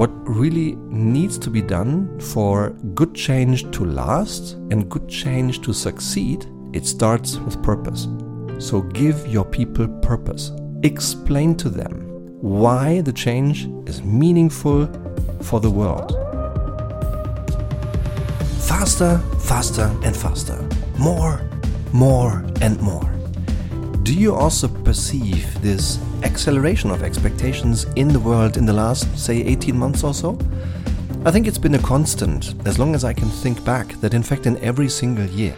what really needs to be done for good change to last and good change to succeed, it starts with purpose. So give your people purpose. Explain to them why the change is meaningful for the world. Faster, faster, and faster. More, more, and more. Do you also perceive this acceleration of expectations in the world in the last, say, 18 months or so? I think it's been a constant, as long as I can think back, that in fact in every single year,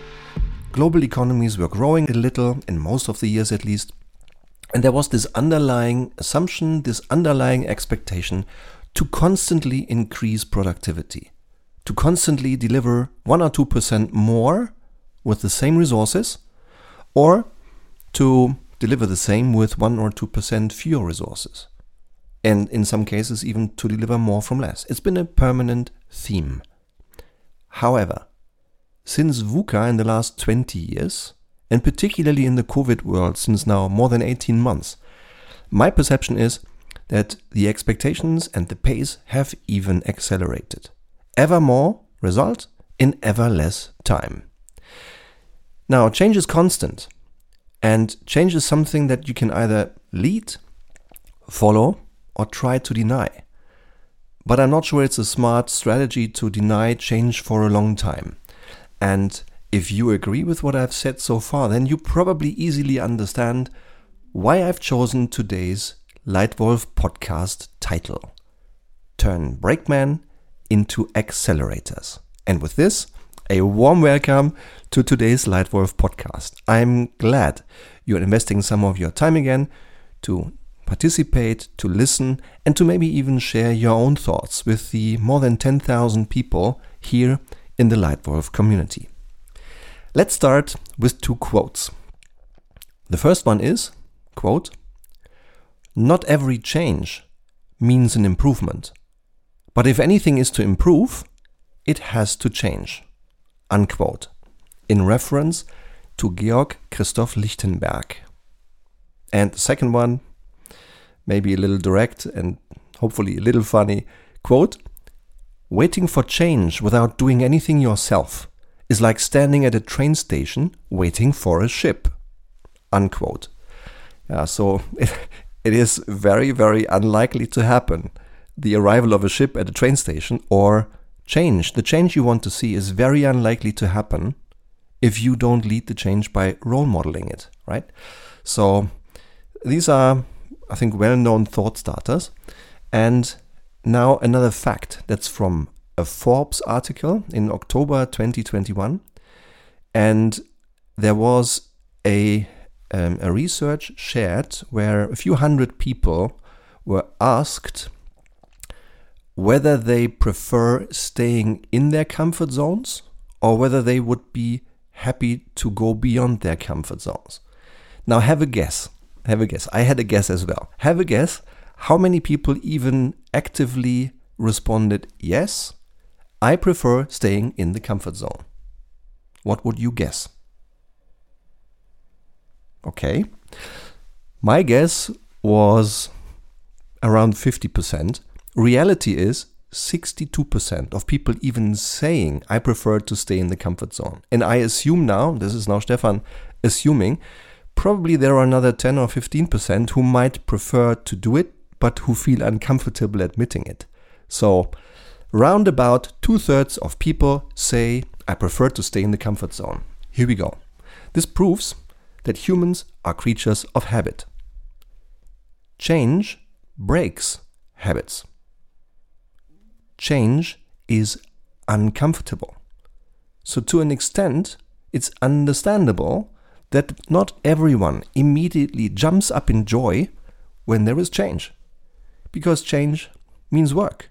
global economies were growing a little, in most of the years at least, and there was this underlying assumption, this underlying expectation to constantly increase productivity, to constantly deliver 1 or 2% more with the same resources, or to deliver the same with 1 or 2% fewer resources. And in some cases, even to deliver more from less. It's been a permanent theme. However, since VUCA in the last 20 years, and particularly in the COVID world since now more than 18 months, my perception is that the expectations and the pace have even accelerated. Ever more result in ever less time. Now, change is constant, and change is something that you can either lead, follow, or try to deny. But I'm not sure it's a smart strategy to deny change for a long time. And if you agree with what I've said so far, then you probably easily understand why I've chosen today's Lightwolf podcast title Turn Brakeman into Accelerators. And with this, a warm welcome to today's Lightwolf podcast. I'm glad you're investing some of your time again to participate, to listen, and to maybe even share your own thoughts with the more than 10,000 people here in the Lightwolf community. Let's start with two quotes. The first one is, quote, Not every change means an improvement, but if anything is to improve, it has to change unquote, in reference to Georg Christoph Lichtenberg. And the second one, maybe a little direct and hopefully a little funny, quote, Waiting for change without doing anything yourself is like standing at a train station waiting for a ship. Unquote. Yeah, so it, it is very, very unlikely to happen. The arrival of a ship at a train station or change, the change you want to see, is very unlikely to happen if you don't lead the change by role modeling it, right? So these are, I think, well known thought starters. And now another fact that's from a Forbes article in October 2021. And there was a, um, a research shared where a few hundred people were asked whether they prefer staying in their comfort zones or whether they would be happy to go beyond their comfort zones. Now, have a guess. Have a guess. I had a guess as well. Have a guess how many people even actively responded, yes, I prefer staying in the comfort zone. What would you guess? Okay. My guess was around 50%. Reality is 62% of people even saying, I prefer to stay in the comfort zone. And I assume now, this is now Stefan assuming, probably there are another 10 or 15% who might prefer to do it, but who feel uncomfortable admitting it. So, round about two thirds of people say, I prefer to stay in the comfort zone. Here we go. This proves that humans are creatures of habit. Change breaks habits change is uncomfortable. So, to an extent, it's understandable that not everyone immediately jumps up in joy when there is change. Because change means work.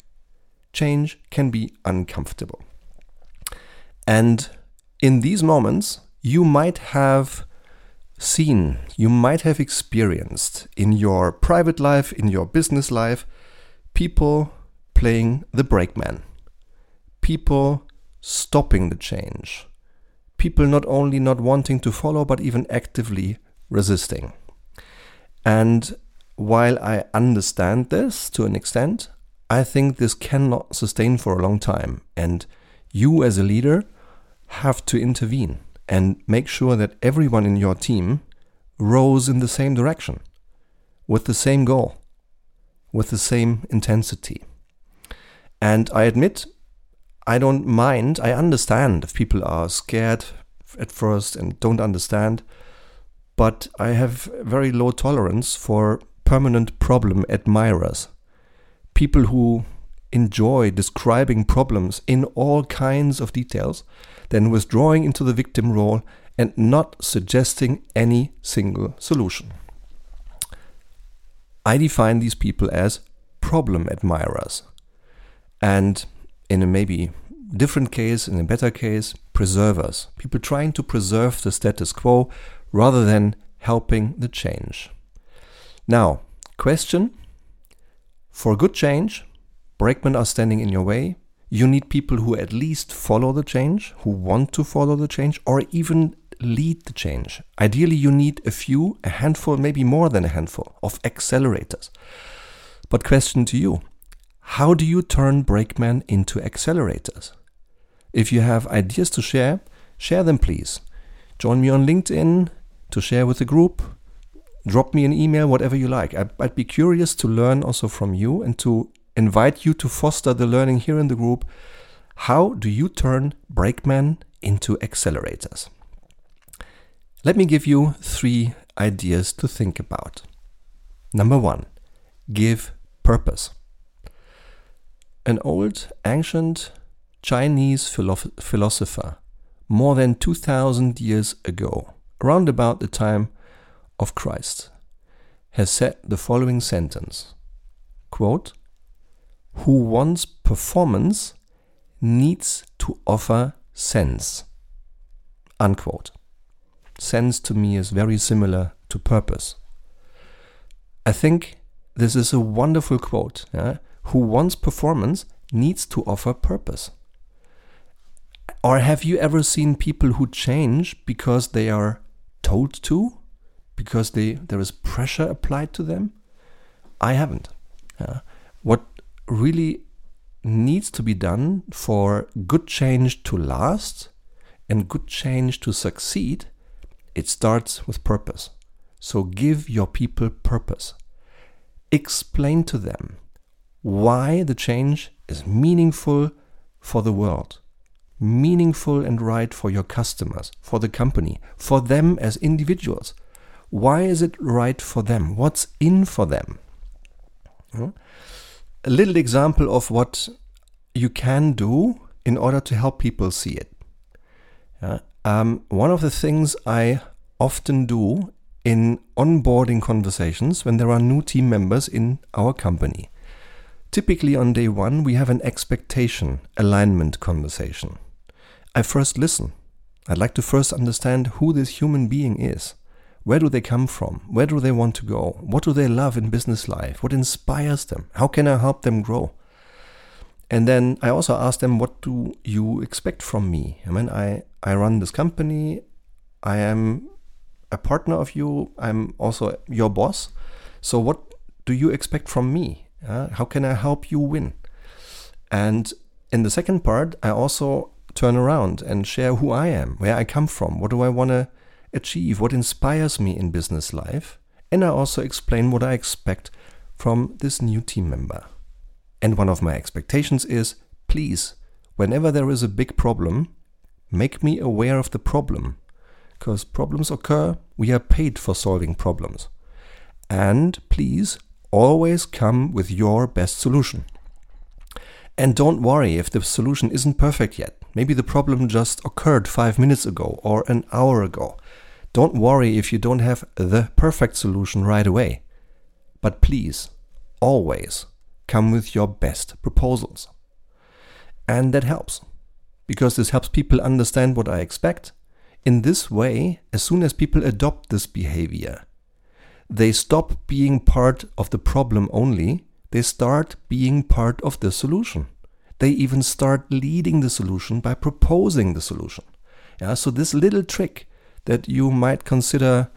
Change can be uncomfortable. And in these moments, you might have seen, you might have experienced in your private life, in your business life, people playing the brakeman. People stopping the change. People not only not wanting to follow, but even actively resisting. And while I understand this to an extent, I think this cannot sustain for a long time. And you, as a leader, have to intervene and make sure that everyone in your team rows in the same direction, with the same goal, with the same intensity. And I admit, I don't mind, I understand if people are scared at first and don't understand, but I have very low tolerance for permanent problem admirers. People who enjoy describing problems in all kinds of details, then withdrawing into the victim role and not suggesting any single solution. I define these people as problem admirers. And in a maybe different case, in a better case, preservers. People trying to preserve the status quo rather than helping the change. Now, question for good change, brakemen are standing in your way. You need people who at least follow the change, who want to follow the change, or even lead the change. Ideally, you need a few, a handful, maybe more than a handful of accelerators. But, question to you how do you turn brakemen into accelerators? If you have ideas to share, share them please. Join me on LinkedIn to share with the group. Drop me an email, whatever you like. I'd, be curious to learn also from you and to invite you to foster the learning here in the group. How do you turn brakemen into accelerators? Let me give you three ideas to think about. Number one, give purpose. An old, ancient Chinese philo- philosopher, more than 2000 years ago, around about the time of Christ, has said the following sentence quote, Who wants performance needs to offer sense. Unquote. Sense to me is very similar to purpose. I think this is a wonderful quote. Yeah? Who wants performance needs to offer purpose. Or have you ever seen people who change because they are told to? Because they, there is pressure applied to them? I haven't. what really needs to be done for good change to last and good change to succeed, it starts with purpose. So give your people purpose. Explain to them why the change is meaningful for the world, meaningful and right for your customers, for the company, for them as individuals. Why is it right for them? What's in for them? Hmm? A little example of what you can do in order to help people see it. um, one of the things I often do in onboarding conversations when there are new team members in our company Typically on day one, we have an expectation alignment conversation. I first listen. I'd like to first understand who this human being is. Where do they come from? Where do they want to go? What do they love in business life? What inspires them? How can I help them grow? And then I also ask them, what do you expect from me? I mean, I, I run this company. I am a partner of you. I'm also your boss. So what do you expect from me? Uh, how can I help you win? And in the second part, I also turn around and share who I am, where I come from, what do I want to achieve, what inspires me in business life. And I also explain what I expect from this new team member. And one of my expectations is please, whenever there is a big problem, make me aware of the problem. Because problems occur, we are paid for solving problems. And please always come with your best solution. And don't worry if the solution isn't perfect yet. Maybe the problem just occurred five minutes ago or an hour ago. Don't worry if you don't have the perfect solution right away. But please, always come with your best proposals. And that helps, because this helps people understand what I expect. In this way, as soon as people adopt this behavior, they stop being part of the problem only, they start being part of the solution. They even start leading the solution by proposing the solution. Yeah, so this little trick that you might consider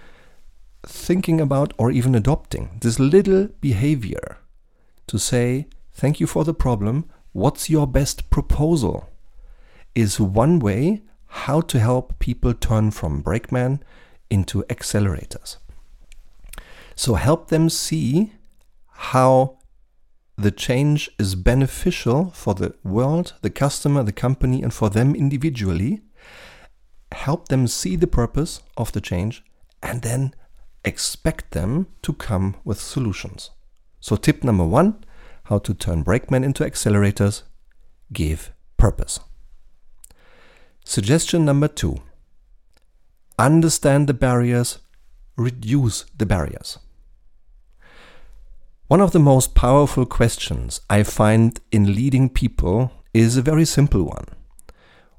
thinking about or even adopting, this little behavior to say, Thank you for the problem. What's your best proposal? Is one way how to help people turn from brakeman into accelerators. So help them see how the change is beneficial for the world, the customer, the company, and for them individually. Help them see the purpose of the change and then expect them to come with solutions. So, tip number one how to turn brakemen into accelerators give purpose. Suggestion number two understand the barriers, reduce the barriers. One of the most powerful questions I find in leading people is a very simple one.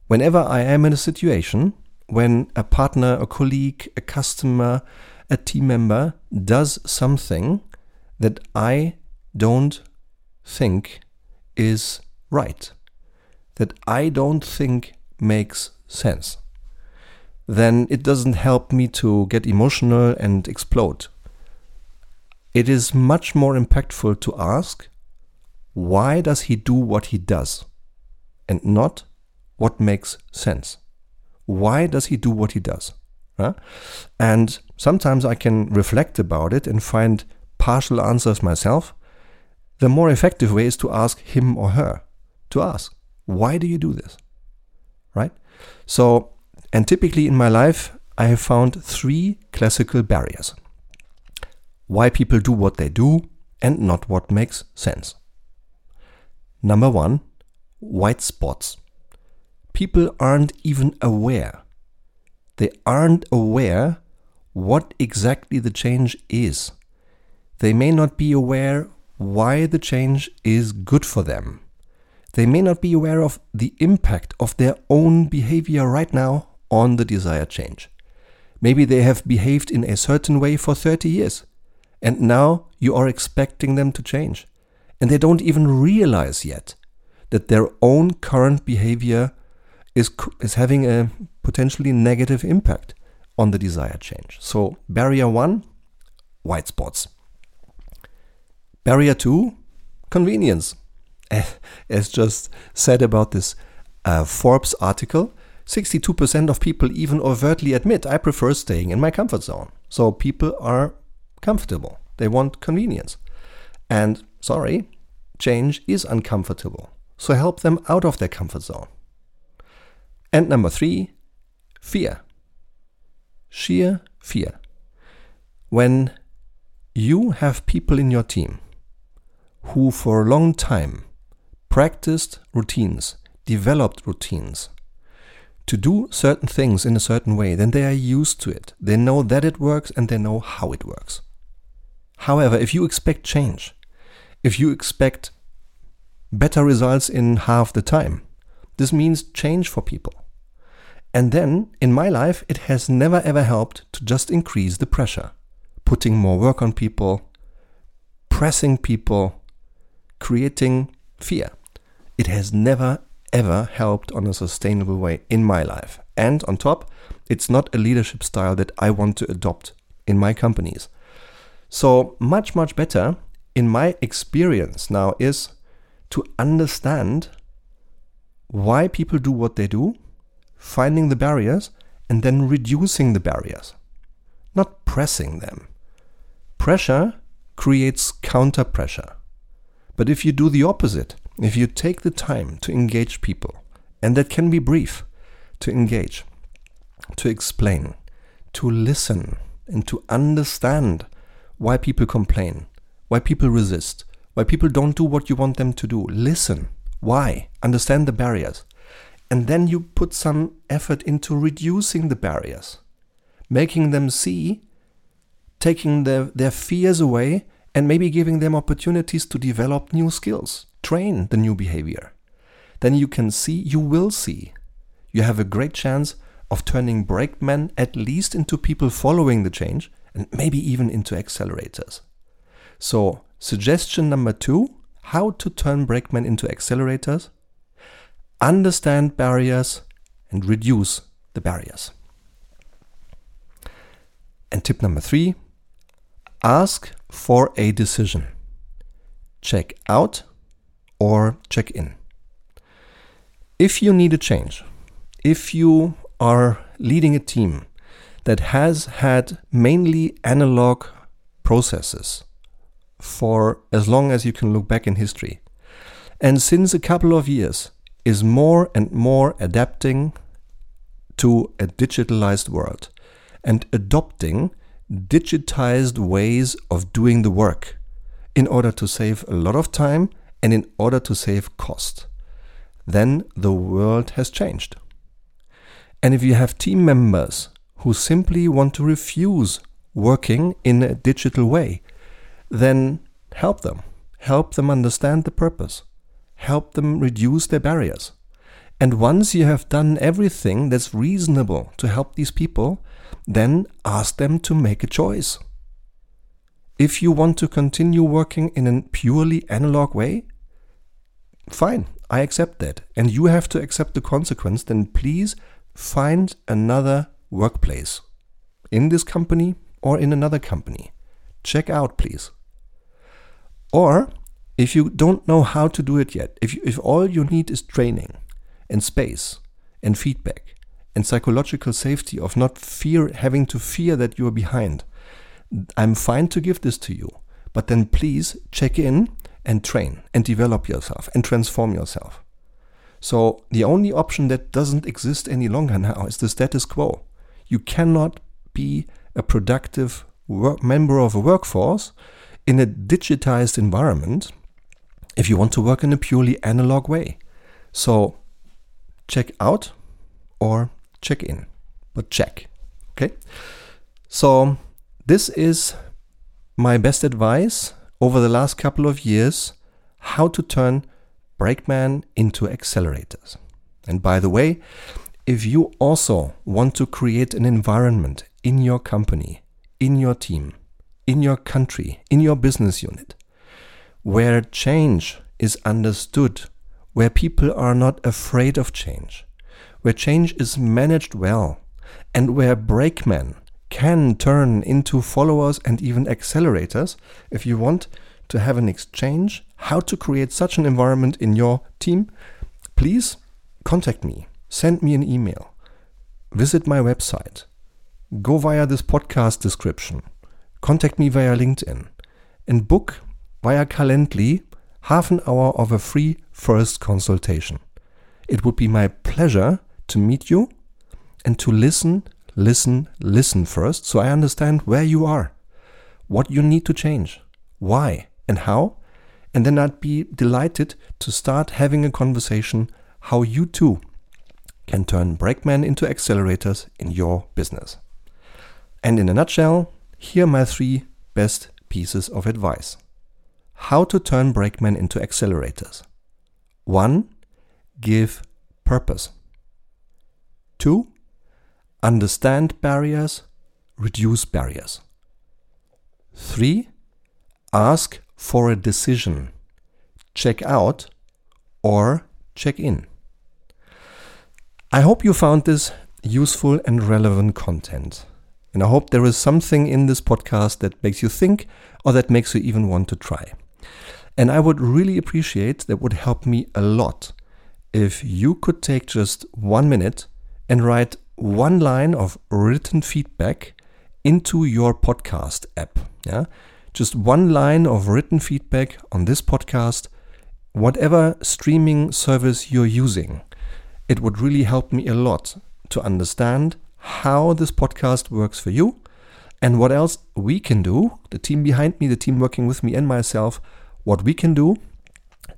Whenever I am in a situation when a partner, a colleague, a customer, a team member does something that I don't think is right, that I don't think makes sense, then it doesn't help me to get emotional and explode. It is much more impactful to ask, why does he do what he does? And not what makes sense. Why does he do what he does? Huh? And sometimes I can reflect about it and find partial answers myself. The more effective way is to ask him or her to ask, why do you do this? Right? So, and typically in my life, I have found three classical barriers why people do what they do and not what makes sense. Number one, white spots. People aren't even aware they aren't aware what exactly the change is. They may not be aware why the change is good for them. They may not be aware of the impact of their own behavior right now on the desired change. Maybe they have behaved in a certain way for 30 years, and now you are expecting them to change. And they don't even realize yet that their own current behavior is, is having a potentially negative impact on the desired change. So, barrier one, white spots. Barrier two, convenience. As just said about this uh, Forbes article, 62% of people even overtly admit I prefer staying in my comfort zone. So people are comfortable. They want convenience. And sorry, change is uncomfortable. So help them out of their comfort zone. And number three, fear. Sheer fear. When you have people in your team who for a long time practiced routines, developed routines to do certain things in a certain way, then they are used to it. They know that it works and they know how it works. However, if you expect change, if you expect better results in half the time, this means change for people. And then in my life, it has never ever helped to just increase the pressure, putting more work on people, pressing people, creating fear. It has never ever helped on a sustainable way in my life. And on top, it's not a leadership style that I want to adopt in my companies. So, much, much better in my experience now is to understand why people do what they do finding the barriers and then reducing the barriers, not pressing them. Pressure creates counter pressure. But if you do the opposite, if you take the time to engage people, and that can be brief, to engage, to explain, to listen, and to understand why people complain, why people resist, why people don't do what you want them to do. Listen. Why? Understand the barriers and then you put some effort into reducing the barriers, making them see, taking their, their fears away, and maybe giving them opportunities to develop new skills, train the new behavior. Then you can see, you will see. You have a great chance of turning brakemen at least into people following the change and maybe even into accelerators. So, suggestion number two how to turn brakemen into accelerators understand barriers and reduce the barriers. And tip number three ask for a decision. Check out or check in. If you need a change, if you are leading a team that has had mainly analog processes for as long as you can look back in history, and since a couple of years is more and more adapting to a digitalized world and adopting digitized ways of doing the work in order to save a lot of time and in order to save cost, then the world has changed. And if you have team members who simply want to refuse working in a digital way, then help them. Help them understand the purpose. Help them reduce their barriers. And once you have done everything that's reasonable to help these people, then ask them to make a choice. If you want to continue working in a purely analog way, fine, I accept that. And you have to accept the consequence, then please find another workplace in this company or in another company. Check out, please. Or if you don't know how to do it yet, if, you, if all you need is training and space and feedback and psychological safety of not fear having to fear that you are behind, I'm fine to give this to you, but then please check in and train and develop yourself and transform yourself. So the only option that doesn't exist any longer now is the status quo. You cannot be a productive member of a workforce in a digitized environment if you want to work in a purely analog way. So check out or check in, but check. Okay. So this is my best advice over the last couple of years how to turn brakeman into accelerators. And by the way, if you also want to create an environment in your company, in your team, in your country, in your business unit, where change is understood, where people are not afraid of change, where change is managed well, and where brakemen can turn into followers and even accelerators if you want to have an exchange, how to create such an environment in your team, please contact me. Send me an email. Visit my website. Go via this podcast description. Contact me via LinkedIn. And book via Calendly half an hour of a free first consultation. It would be my pleasure to meet you and to listen listen, listen first so I understand where you are, what you need to change, why, and how. And then I'd be delighted to start having a conversation how you too can turn brakemen into accelerators in your business. And in a nutshell, here are my three best pieces of advice. How to turn brakemen into accelerators. 1. Give purpose. 2 understand barriers, reduce barriers. 3. Ask for a decision. Check out or check in. I hope you found this useful and relevant content. And I hope there is something in this podcast that makes you think or that makes you even want to try. And I would really appreciate that would help me a lot if you could take just one minute and write one line of written feedback into your podcast app. Yeah, just one line of written feedback on this podcast, whatever streaming service you're using. It would really help me a lot to understand how this podcast works for you and what else we can do, the team behind me, the team working with me, and myself, what we can do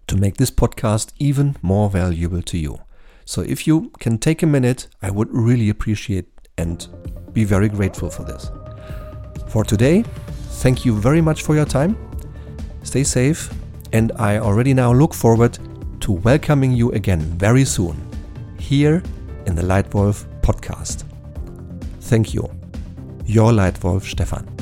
to make this podcast even more valuable to you. So if you can take a minute, I would really appreciate and be very grateful for this. For today, thank you very much for your time. Stay safe, and I already now look forward to welcoming you again very soon here in the Lightwolf podcast. Thank you. Your Lightwolf Stefan.